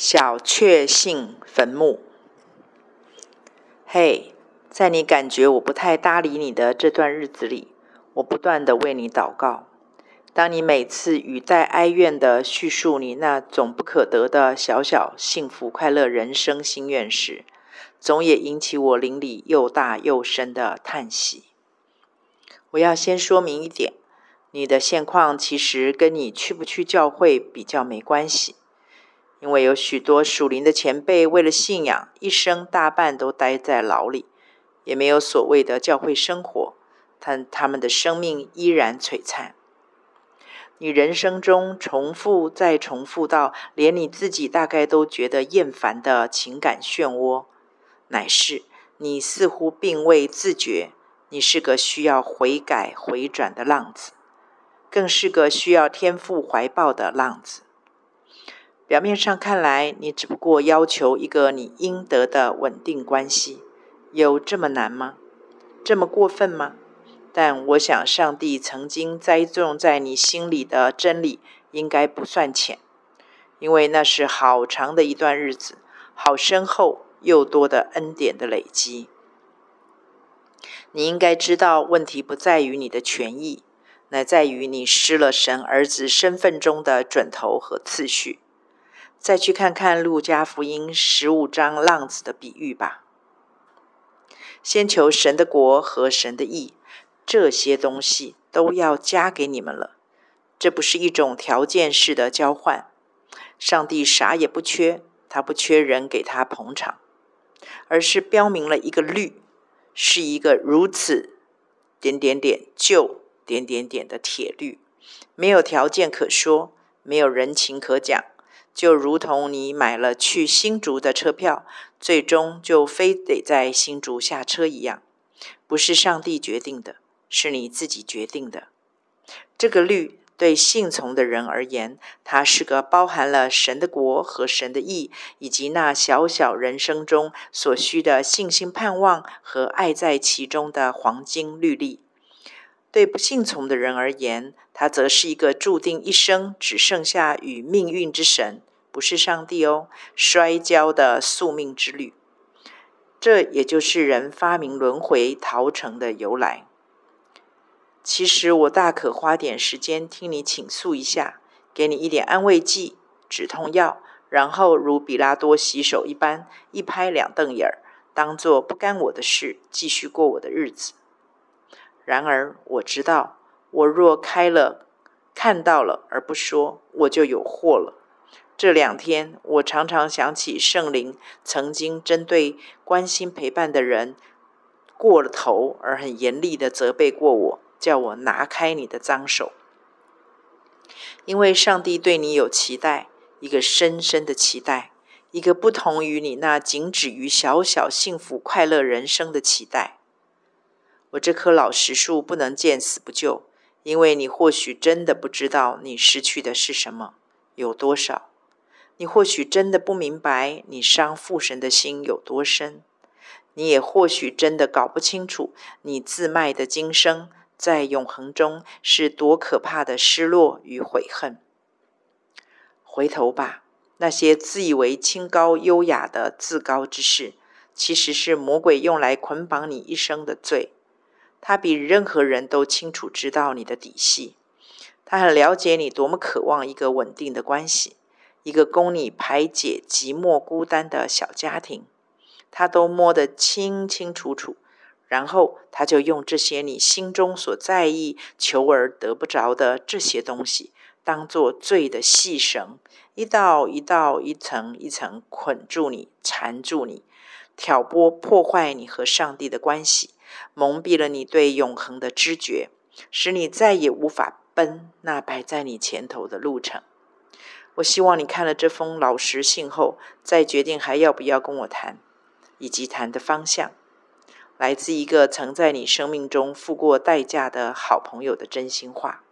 小确幸坟墓。嘿，在你感觉我不太搭理你的这段日子里，我不断地为你祷告。当你每次语带哀怨地叙述你那总不可得的小小幸福快乐人生心愿时，总也引起我邻里又大又深的叹息。我要先说明一点，你的现况其实跟你去不去教会比较没关系。因为有许多属灵的前辈，为了信仰，一生大半都待在牢里，也没有所谓的教会生活，但他们的生命依然璀璨。你人生中重复再重复到连你自己大概都觉得厌烦的情感漩涡，乃是你似乎并未自觉，你是个需要悔改回转的浪子，更是个需要天父怀抱的浪子。表面上看来，你只不过要求一个你应得的稳定关系，有这么难吗？这么过分吗？但我想，上帝曾经栽种在你心里的真理，应该不算浅，因为那是好长的一段日子，好深厚又多的恩典的累积。你应该知道，问题不在于你的权益，乃在于你失了神儿子身份中的准头和次序。再去看看《路加福音》十五章浪子的比喻吧。先求神的国和神的义，这些东西都要加给你们了。这不是一种条件式的交换。上帝啥也不缺，他不缺人给他捧场，而是标明了一个律，是一个如此点点点就点点点的铁律，没有条件可说，没有人情可讲。就如同你买了去新竹的车票，最终就非得在新竹下车一样，不是上帝决定的，是你自己决定的。这个律对信从的人而言，它是个包含了神的国和神的义，以及那小小人生中所需的信心、盼望和爱在其中的黄金律例。对不信从的人而言，它则是一个注定一生只剩下与命运之神。不是上帝哦，摔跤的宿命之旅，这也就是人发明轮回逃城的由来。其实我大可花点时间听你倾诉一下，给你一点安慰剂、止痛药，然后如比拉多洗手一般，一拍两瞪眼儿，当做不干我的事，继续过我的日子。然而我知道，我若开了，看到了而不说，我就有祸了。这两天，我常常想起圣灵曾经针对关心陪伴的人过了头，而很严厉的责备过我，叫我拿开你的脏手。因为上帝对你有期待，一个深深的期待，一个不同于你那仅止于小小幸福快乐人生的期待。我这棵老实树不能见死不救，因为你或许真的不知道你失去的是什么，有多少。你或许真的不明白你伤父神的心有多深，你也或许真的搞不清楚你自卖的今生在永恒中是多可怕的失落与悔恨。回头吧，那些自以为清高优雅的自高之事，其实是魔鬼用来捆绑你一生的罪。他比任何人都清楚知道你的底细，他很了解你多么渴望一个稳定的关系。一个供你排解寂寞孤单的小家庭，他都摸得清清楚楚，然后他就用这些你心中所在意、求而得不着的这些东西，当做罪的细绳，一道一道、一层一层捆住你、缠住你，挑拨破坏你和上帝的关系，蒙蔽了你对永恒的知觉，使你再也无法奔那摆在你前头的路程。我希望你看了这封老实信后，再决定还要不要跟我谈，以及谈的方向。来自一个曾在你生命中付过代价的好朋友的真心话。